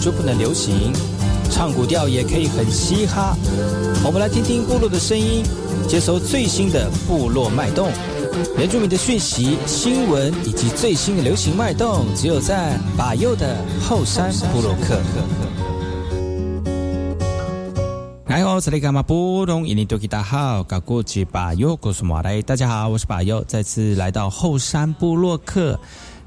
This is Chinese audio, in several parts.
就不能流行？唱古调也可以很嘻哈。我们来听听部落的声音，接收最新的部落脉动、原住民的讯息、新闻以及最新的流行脉动，只有在把右的后山部落克。哎呦，这里干嘛不懂？印尼多吉大好，搞过去把右，告诉马来，大家好，我是把右，再次来到后山部落克。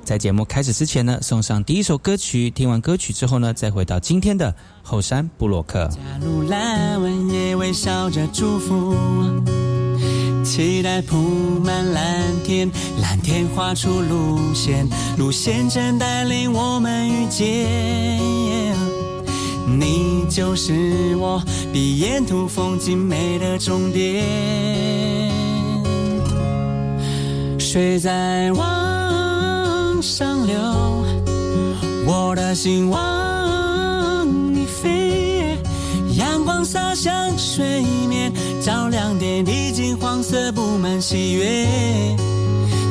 在节目开始之前呢，送上第一首歌曲。听完歌曲之后呢，再回到今天的后山布洛克。加入蓝纹也微笑着祝福，期待铺满蓝天，蓝天画出路线，路线正带领我们遇见。你就是我，比沿途风景美的终点。水在往。上流，我的心往你飞，阳光洒向水面，照亮点滴金黄色，布满喜悦，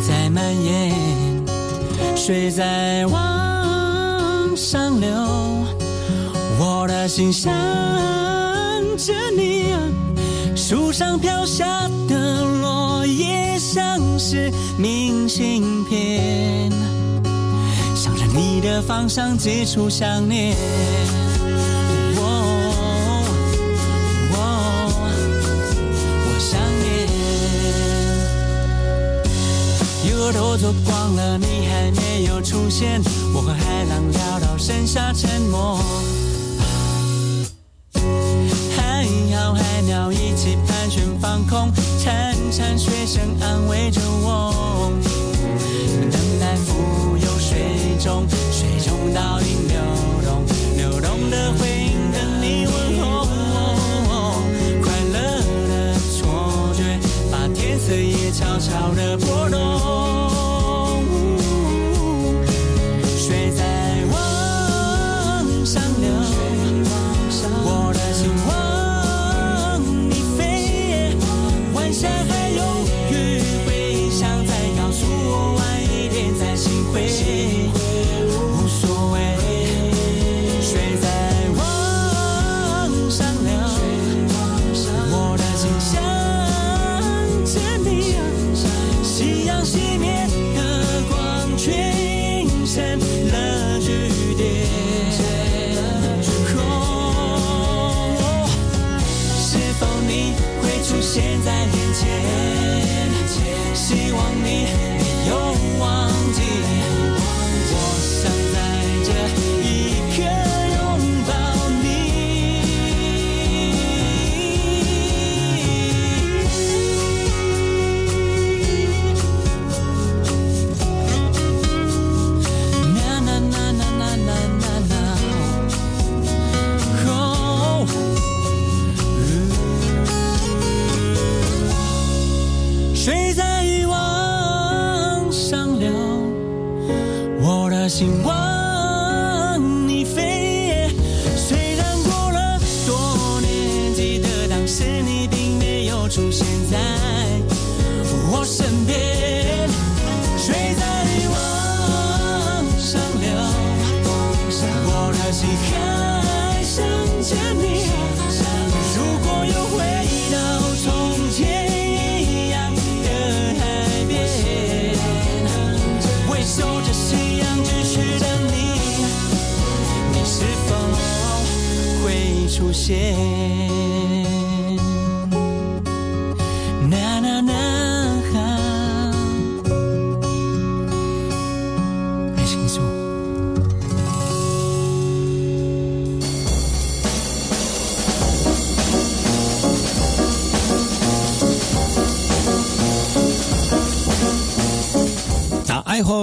在蔓延。水在往上流，我的心向着你，树上飘下的落叶像是明信片。你的方向寄出想念，我想念。一路都走光了，你还没有出现。我和海浪聊到剩下沉默。海鸟海鸟一起盘旋放空，潺潺水声安慰着我。等待浮游。中，水中倒影流动，流动的回应等你问候。快乐的错觉，把天色也悄悄地拨动。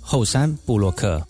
后山布洛克。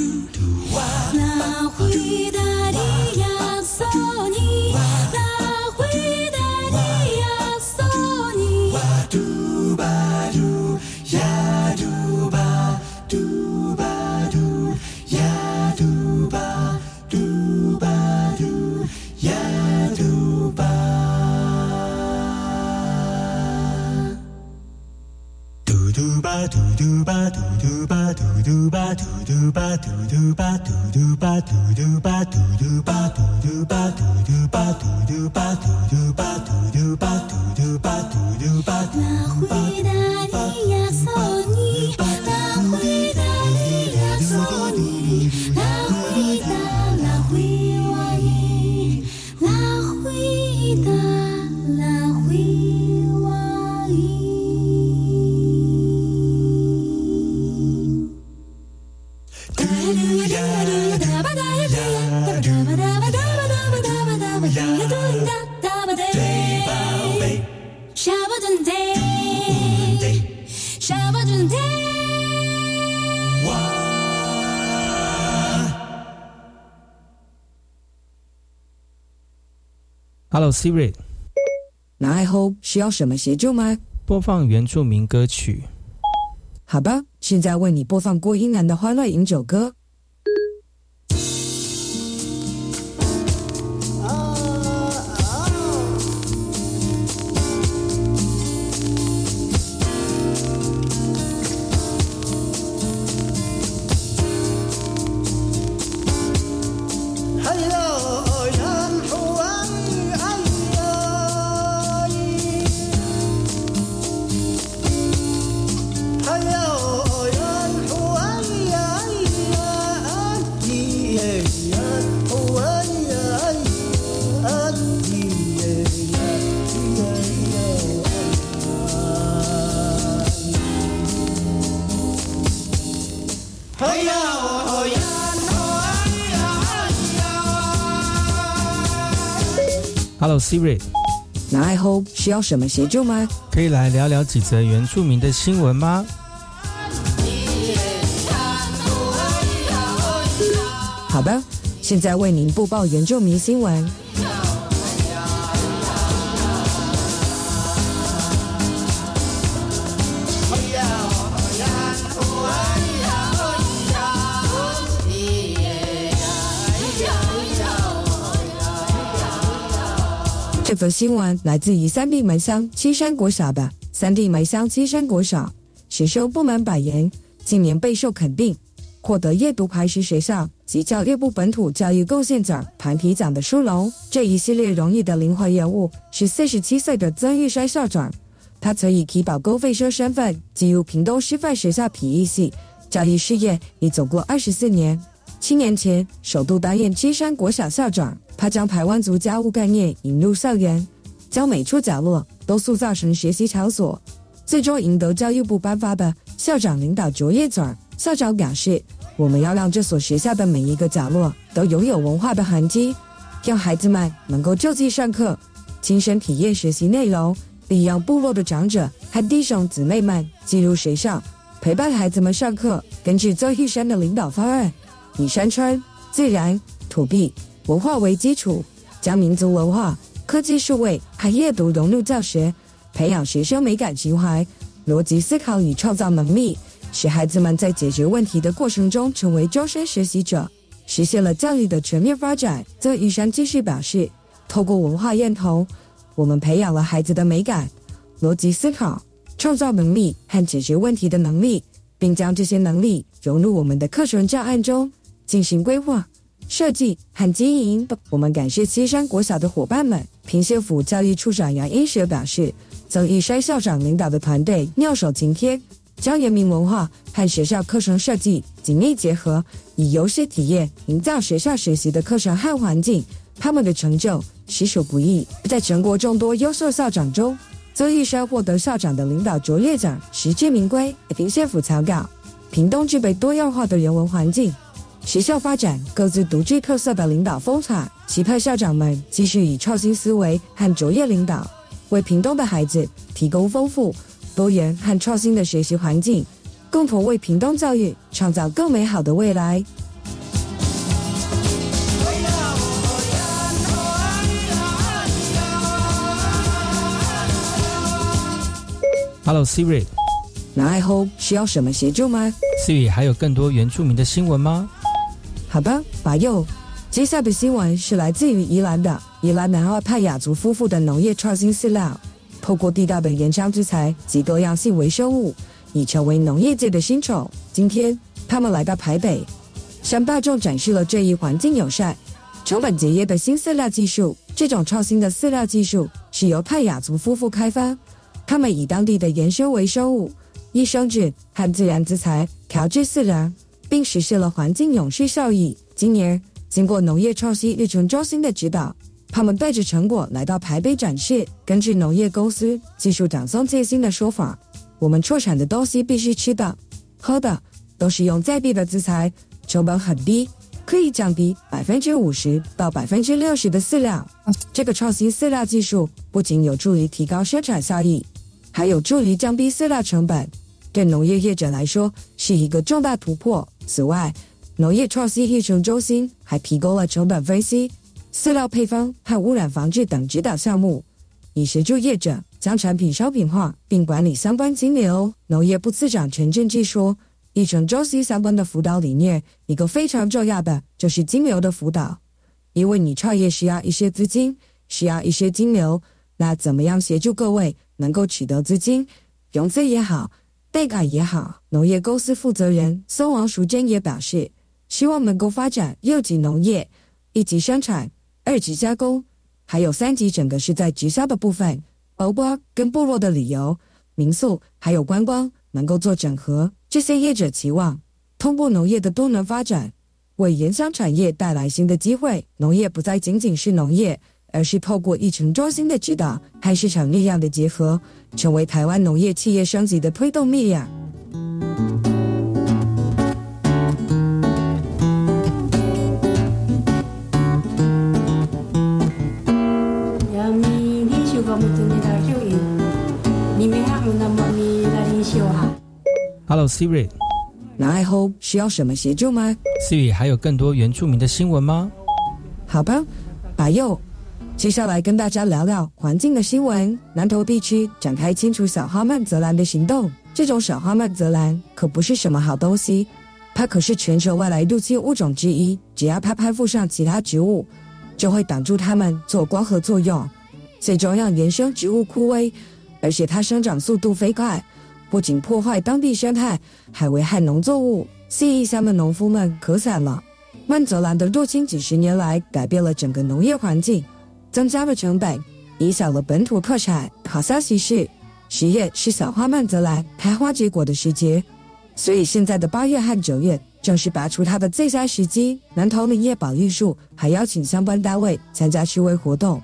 do, do, do, Siri，那爱后需要什么协助吗？播放原住民歌曲。好吧，现在为你播放郭英男的《欢乐饮酒歌》。Siri，那 I hope 需要什么协助吗？可以来聊聊几则原住民的新闻吗？好的，现在为您播报原住民新闻。则新闻来自于三地门乡七山国小的三地门乡七山国小，学收不满百元，今年备受肯定，获得阅读排石学校及教育部本土教育贡献奖团体奖的殊荣。这一系列荣誉的灵魂人物是四十七岁的曾玉山校长，他曾以体保公费生身份进入屏东师范学校体育系，教育事业已走过二十四年。七年前，首度担任七山国小校长，他将台湾族家务概念引入校园，将每处角落都塑造成学习场所，最终赢得教育部颁发的校长领导卓越奖。校长表示：“我们要让这所学校的每一个角落都拥有文化的痕迹，让孩子们能够就近上课，亲身体验学习内容，利用部落的长者和弟兄姊妹们进入学校，陪伴孩子们上课。根据周玉山的领导方案。”以山川、自然、土地、文化为基础，将民族文化、科技、数位和阅读融入教学，培养学生美感情怀、逻辑思考与创造能力，使孩子们在解决问题的过程中成为终身学习者，实现了教育的全面发展。曾玉山继续表示，透过文化认同，我们培养了孩子的美感、逻辑思考、创造能力和解决问题的能力，并将这些能力融入我们的课程教案中。进行规划、设计和经营。我们感谢西山国小的伙伴们。平县府教育处长杨英学表示，曾玉山校长领导的团队妙手擎天，将人民文化和学校课程设计紧密结合，以游戏体验营造学校学习的课程和环境。他们的成就实属不易。在全国众多优秀校长中，曾玉山获得校长的领导卓越奖，实至名归。平县府草稿：屏东具备多样化的人文环境。学校发展各自独具特色的领导风采，期盼校长们继续以创新思维和卓越领导，为屏东的孩子提供丰富、多元和创新的学习环境，共同为屏东教育创造更美好的未来。Hello Siri，那爱后需要什么协助吗？Siri，还有更多原住民的新闻吗？好吧，把右。接下来的新闻是来自于宜兰的宜兰南澳派雅族夫妇的农业创新饲料，透过地道的原浆之材及多样性微生物，已成为农业界的新宠。今天，他们来到台北，向大众展示了这一环境友善、成本节约的新饲料技术。这种创新的饲料技术是由派雅族夫妇开发，他们以当地的原生微生物、益生菌和自然资材调制饲料。并实现了环境永续效益。今年，经过农业创新日程中心的指导，他们带着成果来到台北展示。根据农业公司技术长宋建新的说法，我们出产的东西必须吃的、喝的都是用在地的资材，成本很低，可以降低百分之五十到百分之六十的饲料。这个创新饲料技术不仅有助于提高生产效益，还有助于降低饲料成本。对农业业者来说是一个重大突破。此外，农业创新育成中心还提供了成本分析、饲料配方和污染防治等指导项目，以协助业者将产品商品化并管理相关金流。农业部次长陈振基说：“育成中心相关的辅导理念，一个非常重要的就是金流的辅导，因为你创业需要一些资金，需要一些金流，那怎么样协助各位能够取得资金，融资也好。”代改也好，农业公司负责人孙王淑珍也表示，希望能够发展六级农业，一级生产，二级加工，还有三级整个是在直销的部分，包括跟部落的旅游、民宿还有观光能够做整合。这些业者期望通过农业的多能发展，为盐商产业带来新的机会。农业不再仅仅是农业。而是透过一情中心的指导和市场力量的结合成为台湾农业企业升级的推动力量 hello siri 那 i hope 需要什么协助吗 siri 还有更多原住民的新闻吗好吧把右接下来跟大家聊聊环境的新闻。南投地区展开清除小花曼泽兰的行动。这种小花曼泽兰可不是什么好东西，它可是全球外来入侵物种之一。只要它攀附上其他植物，就会挡住它们做光合作用，最终让原生植物枯萎。而且它生长速度飞快，不仅破坏当地生态，还危害农作物。西义乡的农夫们可惨了。曼泽兰的入侵几十年来改变了整个农业环境，增加了成本，影响了本土特产。好消息是，十月是小花曼泽兰开花结果的时节，所以现在的八月和九月正是拔除它的最佳时机。南投林业保育署还邀请相关单位参加示威活动，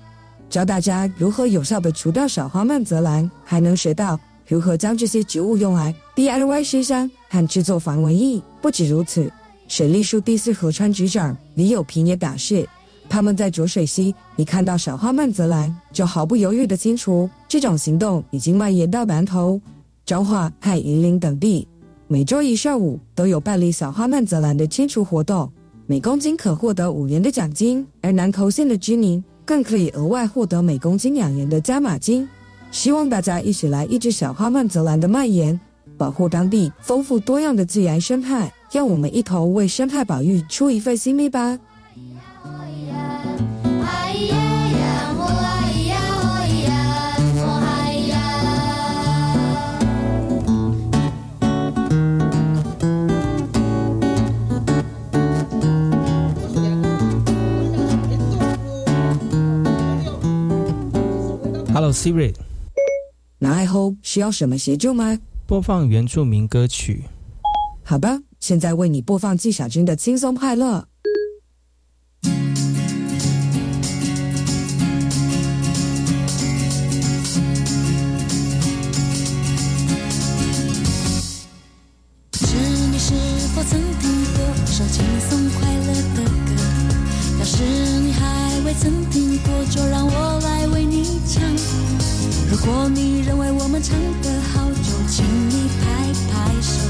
教大家如何有效的除掉小花曼泽兰，还能学到如何将这些植物用来 DIY 施山和制作防蚊液。不止如此。水利署第四河川局长李友平也表示，他们在浊水溪一看到小花曼泽兰，就毫不犹豫地清除。这种行动已经蔓延到南投、彰化和云林等地，每周一上午都有办理小花曼泽兰的清除活动，每公斤可获得五元的奖金，而南投县的居民更可以额外获得每公斤两元的加码金。希望大家一起来抑制小花曼泽兰的蔓延，保护当地丰富多样的自然生态。让我们一同为生态保育出一份心力吧。Hello Siri，那爱后需要什么协助吗？播放原住民歌曲。好吧，现在为你播放纪晓君的《轻松快乐》。不知你是否曾听过一首轻松快乐的歌？要是你还未曾听过，就让我来为你唱。如果你认为我们唱得好，就请你拍拍手。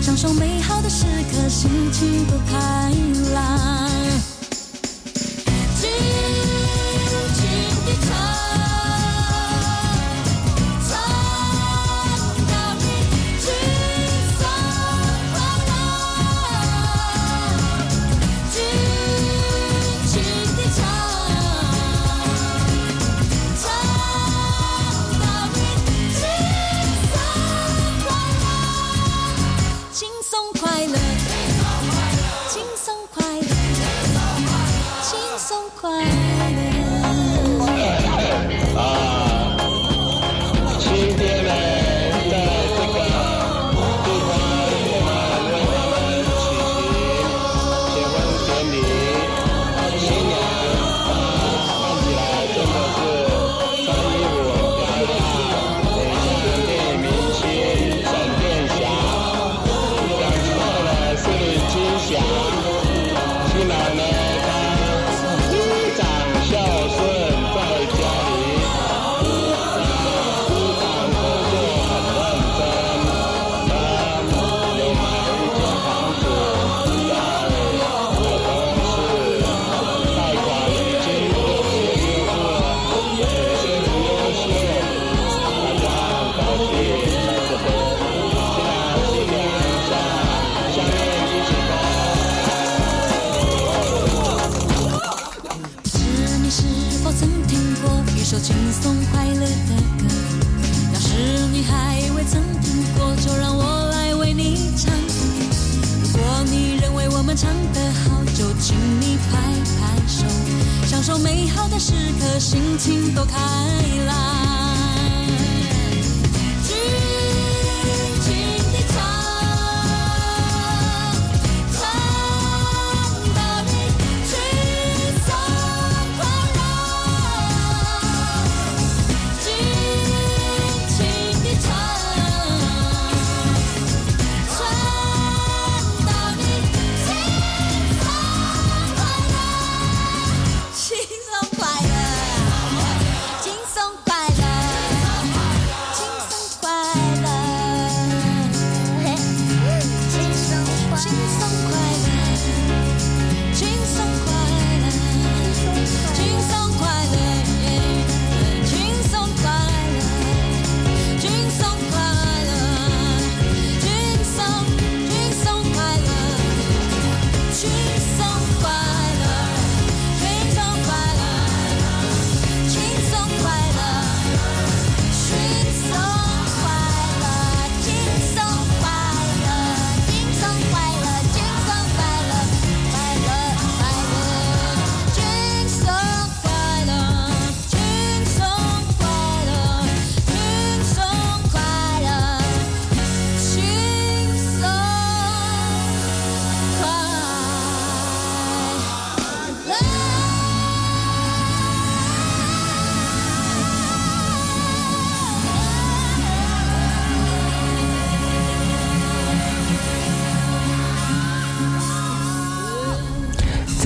享受美好的时刻，心情多开朗。尽情地，唱心情多开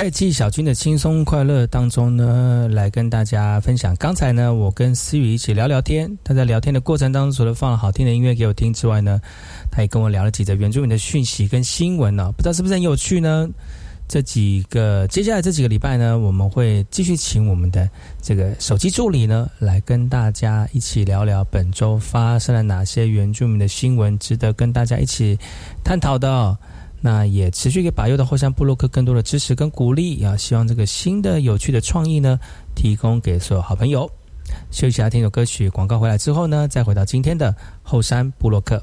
菜鸡小军的轻松快乐当中呢，来跟大家分享。刚才呢，我跟思雨一起聊聊天，他在聊天的过程当中，除了放了好听的音乐给我听之外呢，他也跟我聊了几则原住民的讯息跟新闻呢、不知道是不是很有趣呢？这几个接下来这几个礼拜呢，我们会继续请我们的这个手机助理呢，来跟大家一起聊聊本周发生了哪些原住民的新闻，值得跟大家一起探讨的、那也持续给把右的后山布洛克更多的支持跟鼓励啊！希望这个新的有趣的创意呢，提供给所有好朋友。休息下，听首歌曲，广告回来之后呢，再回到今天的后山布洛克。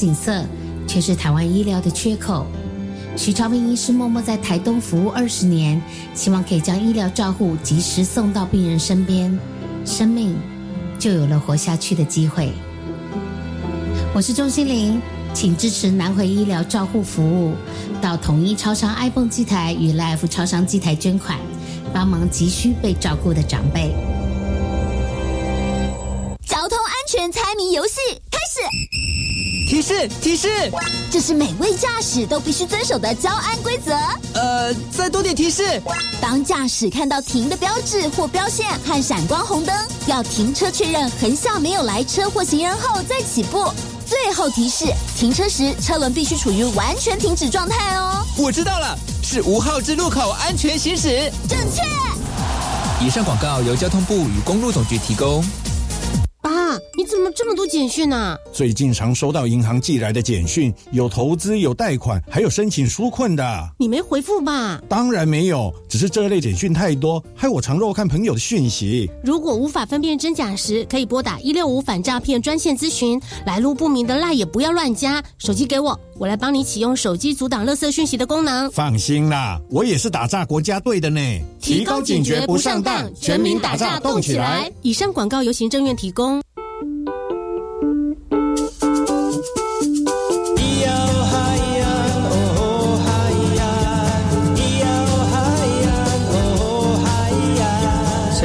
景色，却是台湾医疗的缺口。徐朝明医师默默在台东服务二十年，希望可以将医疗照护及时送到病人身边，生命就有了活下去的机会。我是钟心玲，请支持南回医疗照护服务，到统一超商 iPhone 机台与 Life 超商机台捐款，帮忙急需被照顾的长辈。交通安全猜谜游戏开始，提示提示，这是每位驾驶都必须遵守的交安规则。呃，再多点提示。当驾驶看到停的标志或标线和闪光红灯，要停车确认横向没有来车或行人后再起步。最后提示：停车时车轮必须处于完全停止状态哦。我知道了，是五号之路口安全行驶。正确。以上广告由交通部与公路总局提供。这么多简讯啊？最近常收到银行寄来的简讯，有投资、有贷款，还有申请纾困的。你没回复吧？当然没有，只是这类简讯太多，害我常漏看朋友的讯息。如果无法分辨真假时，可以拨打一六五反诈骗专线咨询。来路不明的赖也不要乱加。手机给我，我来帮你启用手机阻挡垃圾讯息的功能。放心啦，我也是打诈国家队的呢。提高警觉，不上当，全民打诈动起来。以上广告由行政院提供。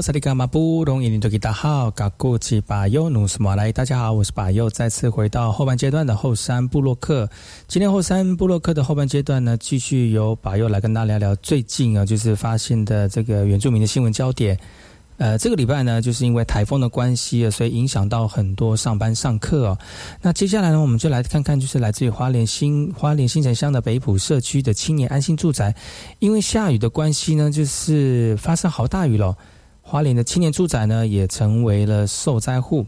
萨利嘎马布隆伊尼多吉达好，嘎古吉巴尤努斯马来，大家好，我是巴尤，再次回到后半阶段的后山部落克。今天后山部落克的后半阶段呢，继续由巴尤来跟大家聊聊最近啊，就是发现的这个原住民的新闻焦点。呃，这个礼拜呢，就是因为台风的关系所以影响到很多上班上课哦。那接下来呢，我们就来看看，就是来自于花莲新花莲新城乡的北埔社区的青年安心住宅，因为下雨的关系呢，就是发生好大雨了。花莲的青年住宅呢，也成为了受灾户。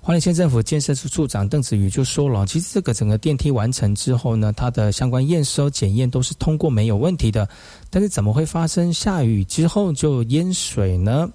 花莲县政府建设处处长邓子宇就说了，其实这个整个电梯完成之后呢，它的相关验收检验都是通过没有问题的。但是怎么会发生下雨之后就淹水呢？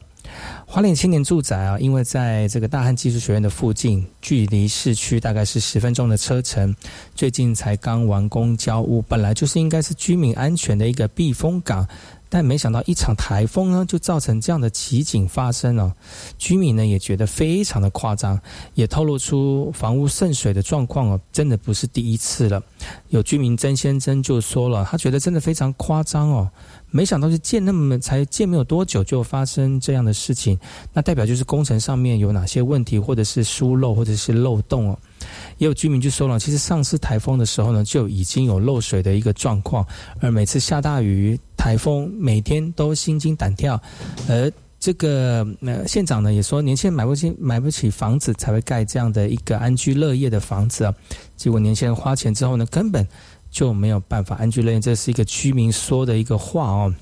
花莲青年住宅啊，因为在这个大汉技术学院的附近，距离市区大概是十分钟的车程，最近才刚完工交屋，本来就是应该是居民安全的一个避风港。但没想到一场台风呢，就造成这样的奇景发生了。居民呢也觉得非常的夸张，也透露出房屋渗水的状况哦，真的不是第一次了。有居民曾先生就说了，他觉得真的非常夸张哦。没想到是建那么才建没有多久就发生这样的事情，那代表就是工程上面有哪些问题，或者是疏漏，或者是漏洞哦。也有居民就说了，其实上次台风的时候呢，就已经有漏水的一个状况，而每次下大雨、台风，每天都心惊胆跳。而这个呃县长呢也说，年轻人买不起买不起房子，才会盖这样的一个安居乐业的房子啊。结果年轻人花钱之后呢，根本。就没有办法安居乐业，这是一个居民说的一个话哦。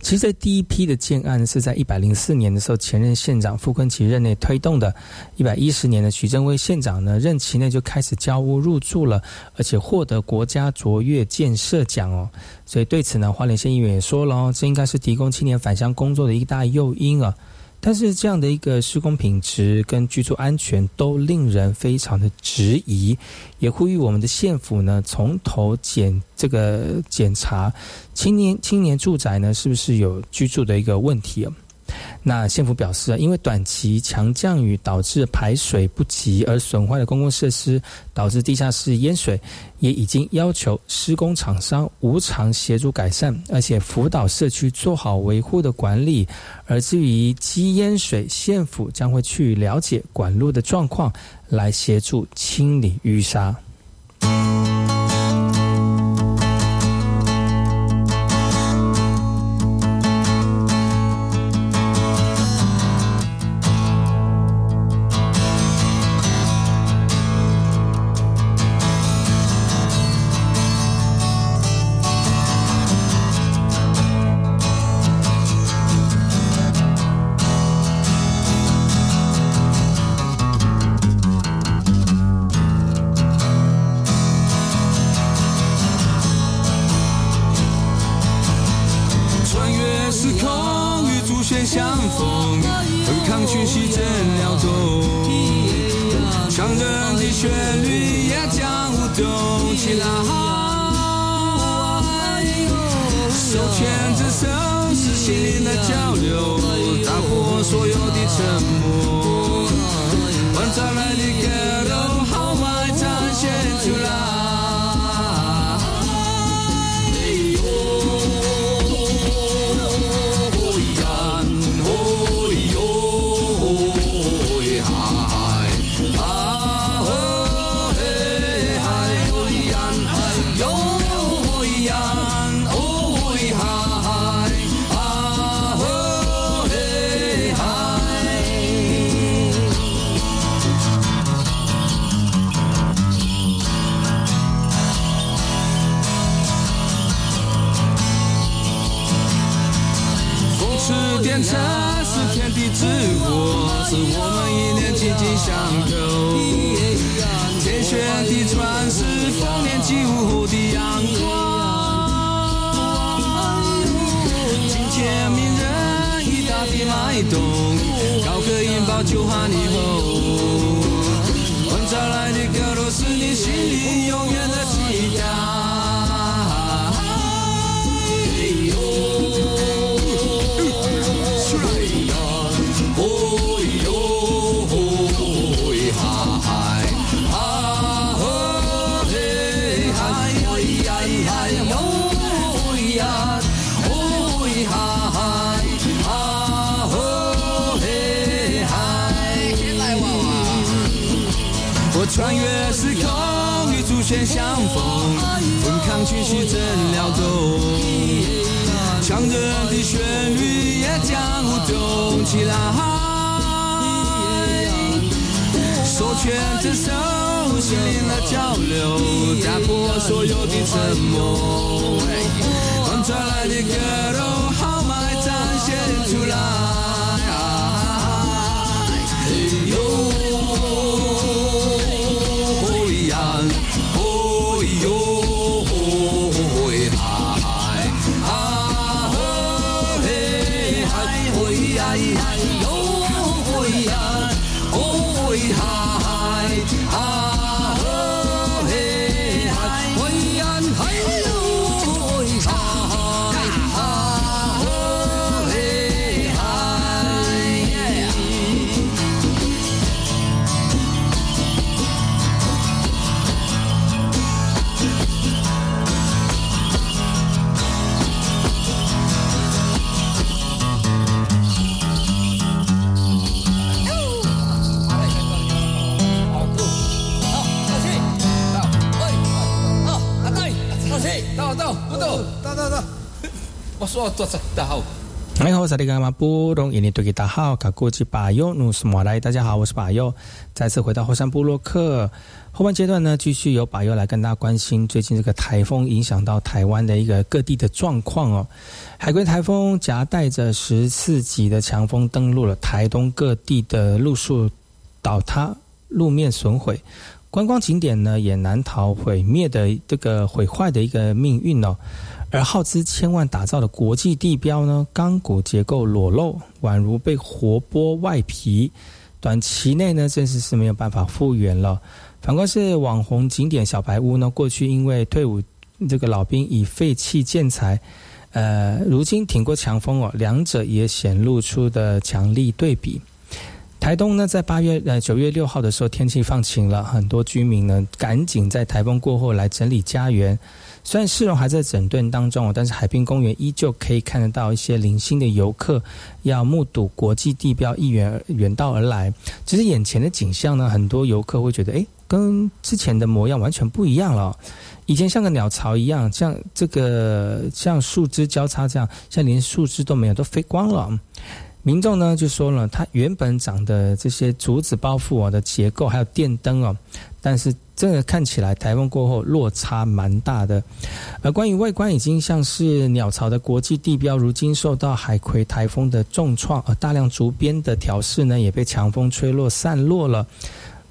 其实，第一批的建案是在一百零四年的时候，前任县长傅昆萁任内推动的。一百一十年的徐正威县长呢，任期内就开始交屋入住了，而且获得国家卓越建设奖哦。所以对此呢，花莲县议员也说了哦，这应该是提供青年返乡工作的一大诱因啊。但是这样的一个施工品质跟居住安全都令人非常的质疑，也呼吁我们的县府呢从头检这个检查青年青年住宅呢是不是有居住的一个问题啊？那县府表示，因为短期强降雨导致排水不及而损坏的公共设施，导致地下室淹水，也已经要求施工厂商无偿协助改善，而且辅导社区做好维护的管理。而至于积淹水，县府将会去了解管路的状况，来协助清理淤沙。起来，手牵着手，是心灵的交流，打破所有的沉默。分抗情绪怎撩动？强忍的旋律也将舞动起来。手牵着手，心灵的交流，打破所有的沉默。传来的歌到，到到到，我说多少到。你好，我是你干嘛布隆印尼多吉大号卡古吉巴尤努斯马来，大家好，我是巴尤，再次回到后山部落克后半阶段呢，继续由巴尤来跟大家关心最近这个台风影响到台湾的一个各地的状况哦。海龟台风夹带着十四级的强风登陆了台东各地的路树倒塌、路面损毁，观光景点呢也难逃毁灭的这个毁坏的一个命运哦。而耗资千万打造的国际地标呢，钢骨结构裸露，宛如被活剥外皮，短期内呢，真是是没有办法复原了。反观是网红景点小白屋呢，过去因为退伍这个老兵以废弃建材，呃，如今挺过强风哦，两者也显露出的强力对比。台东呢，在八月呃九月六号的时候，天气放晴了，很多居民呢赶紧在台风过后来整理家园。虽然市容还在整顿当中，但是海滨公园依旧可以看得到一些零星的游客要目睹国际地标一远远道而来。只是眼前的景象呢，很多游客会觉得，哎，跟之前的模样完全不一样了。以前像个鸟巢一样，像这个像树枝交叉这样，现在连树枝都没有，都飞光了。民众呢就说了，它原本长的这些竹子包覆我的结构，还有电灯哦，但是。这个看起来台风过后落差蛮大的，而关于外观已经像是鸟巢的国际地标，如今受到海葵台风的重创，而大量竹编的条饰呢也被强风吹落散落了。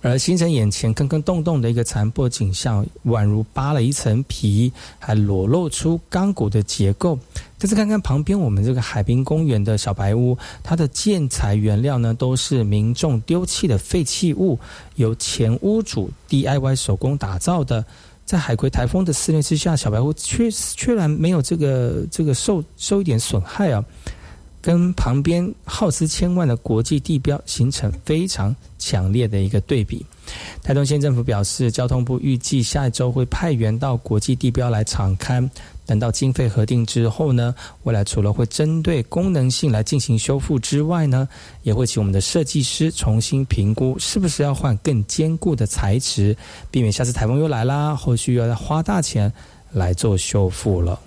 而形成眼前坑坑洞洞的一个残破景象，宛如扒了一层皮，还裸露出钢骨的结构。再次看看旁边我们这个海滨公园的小白屋，它的建材原料呢都是民众丢弃的废弃物，由前屋主 DIY 手工打造的。在海葵台风的肆虐之下，小白屋却却然没有这个这个受受一点损害啊。跟旁边耗资千万的国际地标形成非常强烈的一个对比。台东县政府表示，交通部预计下一周会派员到国际地标来敞勘。等到经费核定之后呢，未来除了会针对功能性来进行修复之外呢，也会请我们的设计师重新评估是不是要换更坚固的材质，避免下次台风又来啦，后续又要花大钱来做修复了。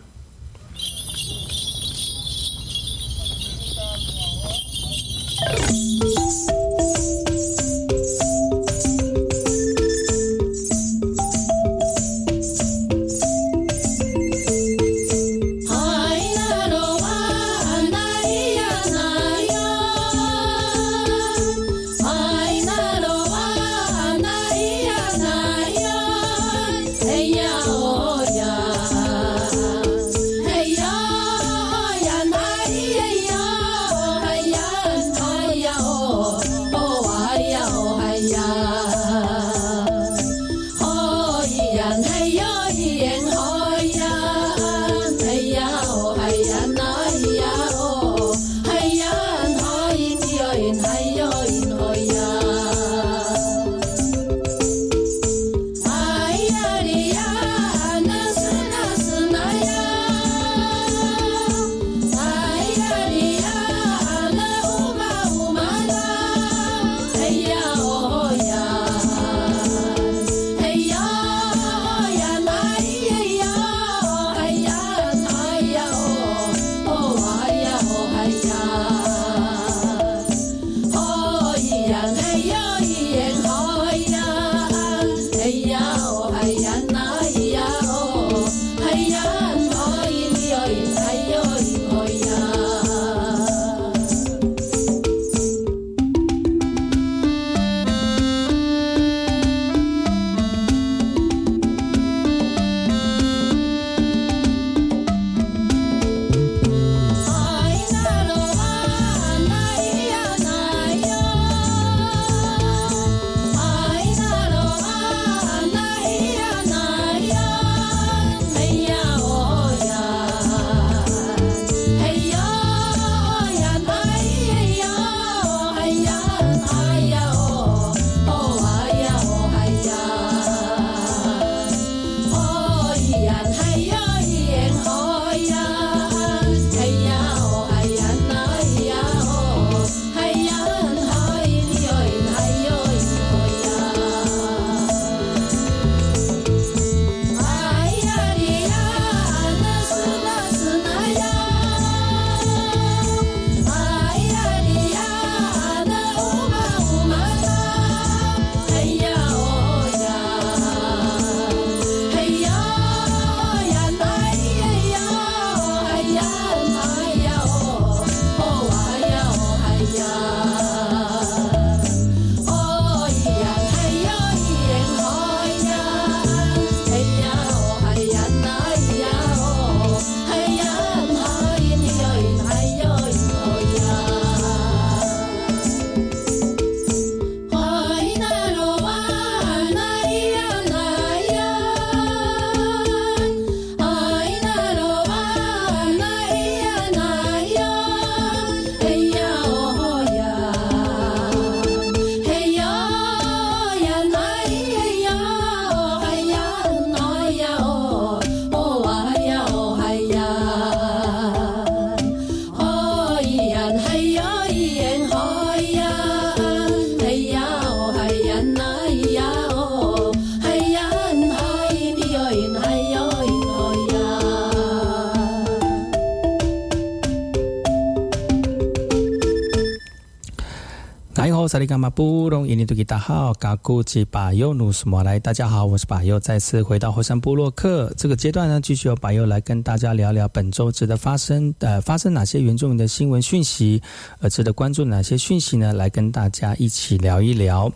利伽马布隆伊尼图吉达好，嘎古吉巴尤努斯莫来，大家好，我是巴尤，再次回到火山部落克这个阶段呢，继续由巴尤来跟大家聊聊本周值得发生呃发生哪些原住民的新闻讯息，呃值得关注哪些讯息呢？来跟大家一起聊一聊。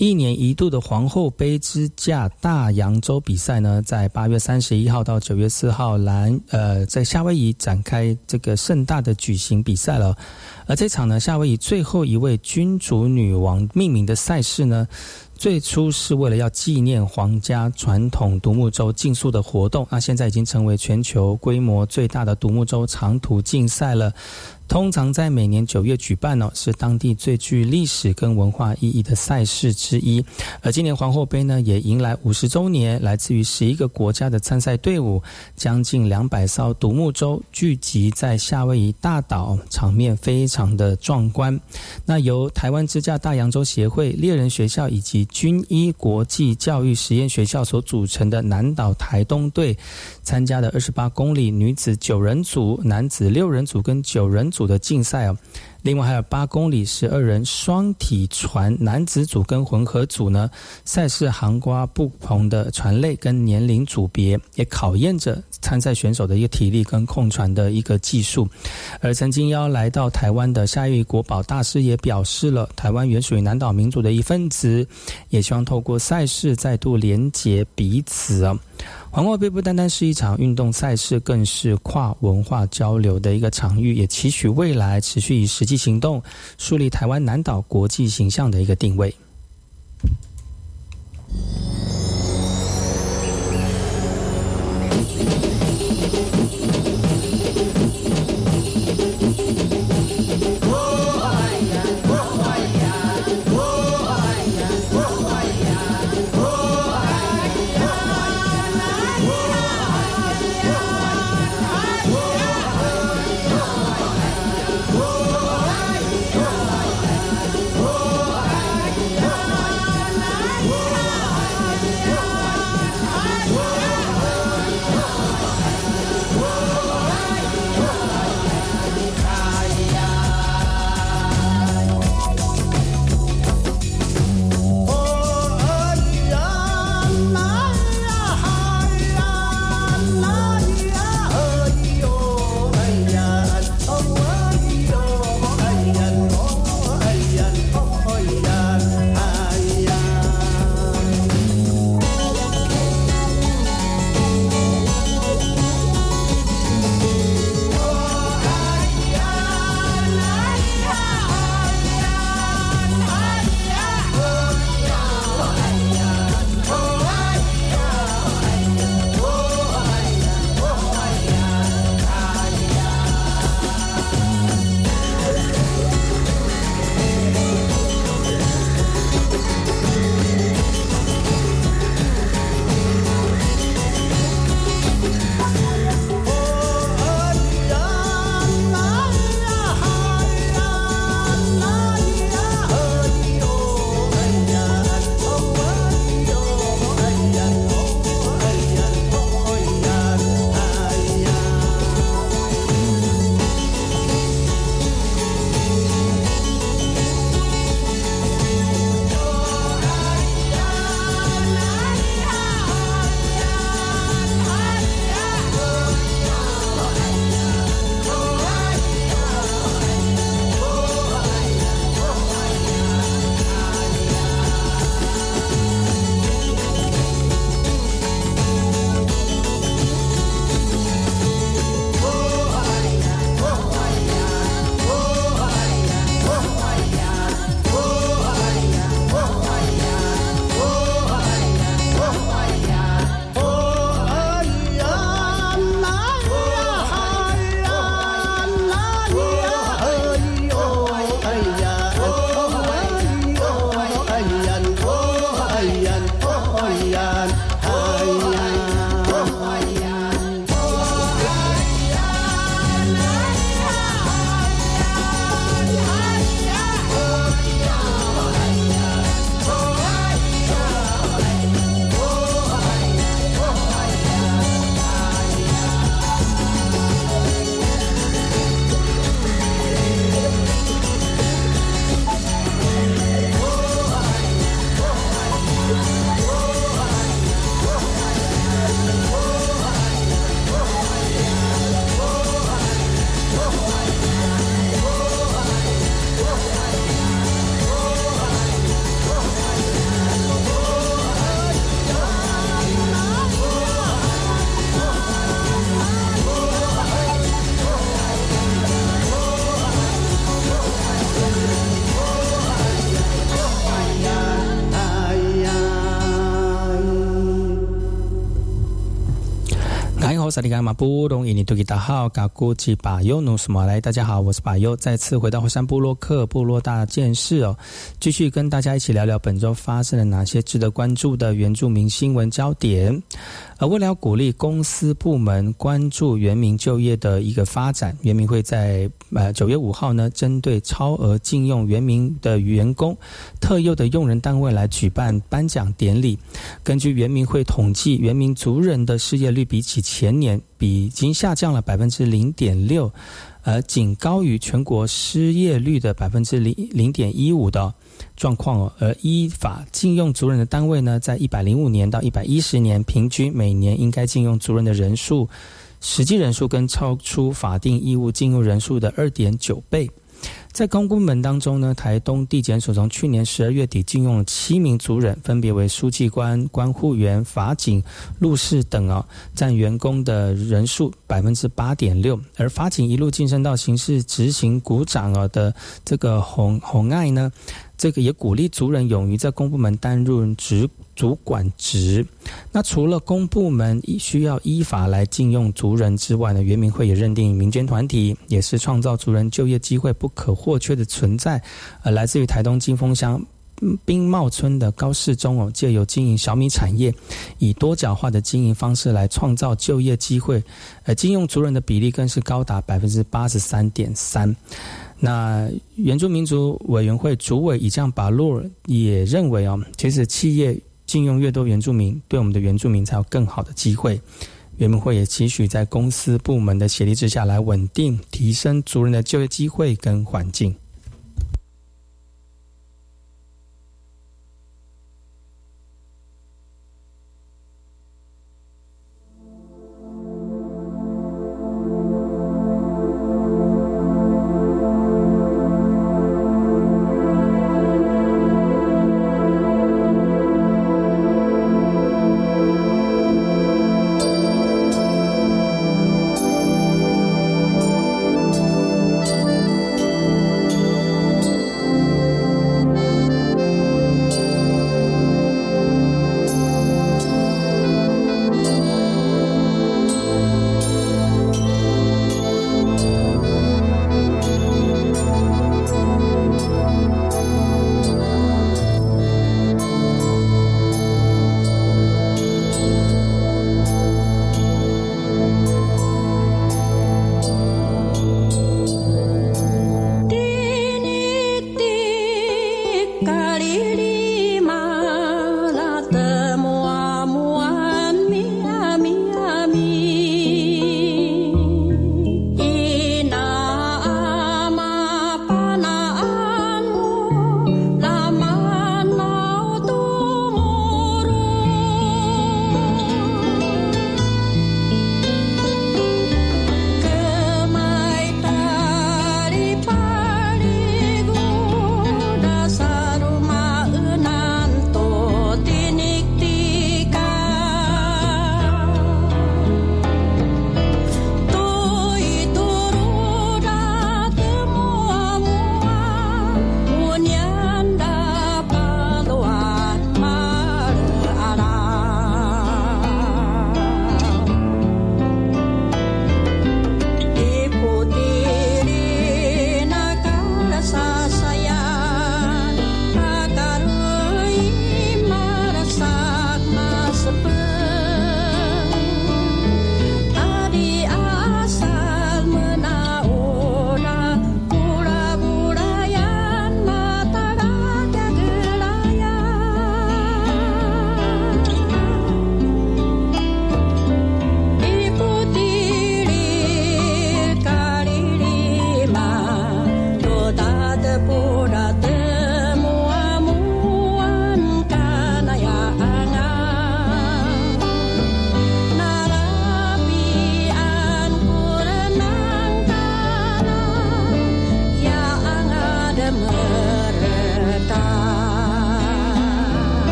一年一度的皇后杯之架大洋洲比赛呢，在八月三十一号到九月四号，来呃在夏威夷展开这个盛大的举行比赛了。而这场呢，夏威夷最后一位君主女王命名的赛事呢，最初是为了要纪念皇家传统独木舟竞速的活动，那现在已经成为全球规模最大的独木舟长途竞赛了。通常在每年九月举办哦，是当地最具历史跟文化意义的赛事之一。而今年皇后杯呢，也迎来五十周年，来自于十一个国家的参赛队伍，将近两百艘独木舟聚集在夏威夷大岛，场面非常的壮观。那由台湾支架大洋洲协会、猎人学校以及军医国际教育实验学校所组成的南岛台东队，参加的二十八公里女子九人组、男子六人组跟九人组。的竞赛哦，另外还有八公里十二人双体船男子组跟混合组呢，赛事涵盖不同的船类跟年龄组别，也考验着参赛选手的一个体力跟控船的一个技术。而曾经要来到台湾的夏威夷国宝大师也表示了，台湾原属于南岛民族的一份子，也希望透过赛事再度连结彼此。环外杯不单单是一场运动赛事，更是跨文化交流的一个场域，也期许未来持续以实际行动树立台湾南岛国际形象的一个定位。萨利伽马布隆伊尼图吉达号嘎古吉巴尤努斯马来，大家好，我是巴尤，再次回到火山部落克部落大件事哦，继续跟大家一起聊聊本周发生了哪些值得关注的原住民新闻焦点。而为了鼓励公司部门关注原民就业的一个发展，原民会在呃九月五号呢，针对超额禁用原民的员工、特优的用人单位来举办颁奖典礼。根据原民会统计，原民族人的失业率比起前年比已经下降了百分之零点六，而仅高于全国失业率的百分之零零点一五的。状况哦，而依法禁用族人的单位呢，在一百零五年到一百一十年，平均每年应该禁用族人的人数，实际人数跟超出法定义务禁用人数的二点九倍。在公部门当中呢，台东地检署从去年十二月底禁用了七名族人，分别为书记官、关护员、法警、路事等啊，占员工的人数百分之八点六。而法警一路晋升到刑事执行股长啊的这个洪洪爱呢。这个也鼓励族人勇于在公部门担任职主管职。那除了公部门需要依法来禁用族人之外呢，原民会也认定民间团体也是创造族人就业机会不可或缺的存在。呃，来自于台东金峰乡冰茂村的高世忠哦，借由经营小米产业，以多角化的经营方式来创造就业机会。呃，禁用族人的比例更是高达百分之八十三点三。那原住民族委员会主委以将巴洛也认为哦，其实企业禁用越多原住民，对我们的原住民才有更好的机会。原民会也期许在公司部门的协力之下来稳定提升族人的就业机会跟环境。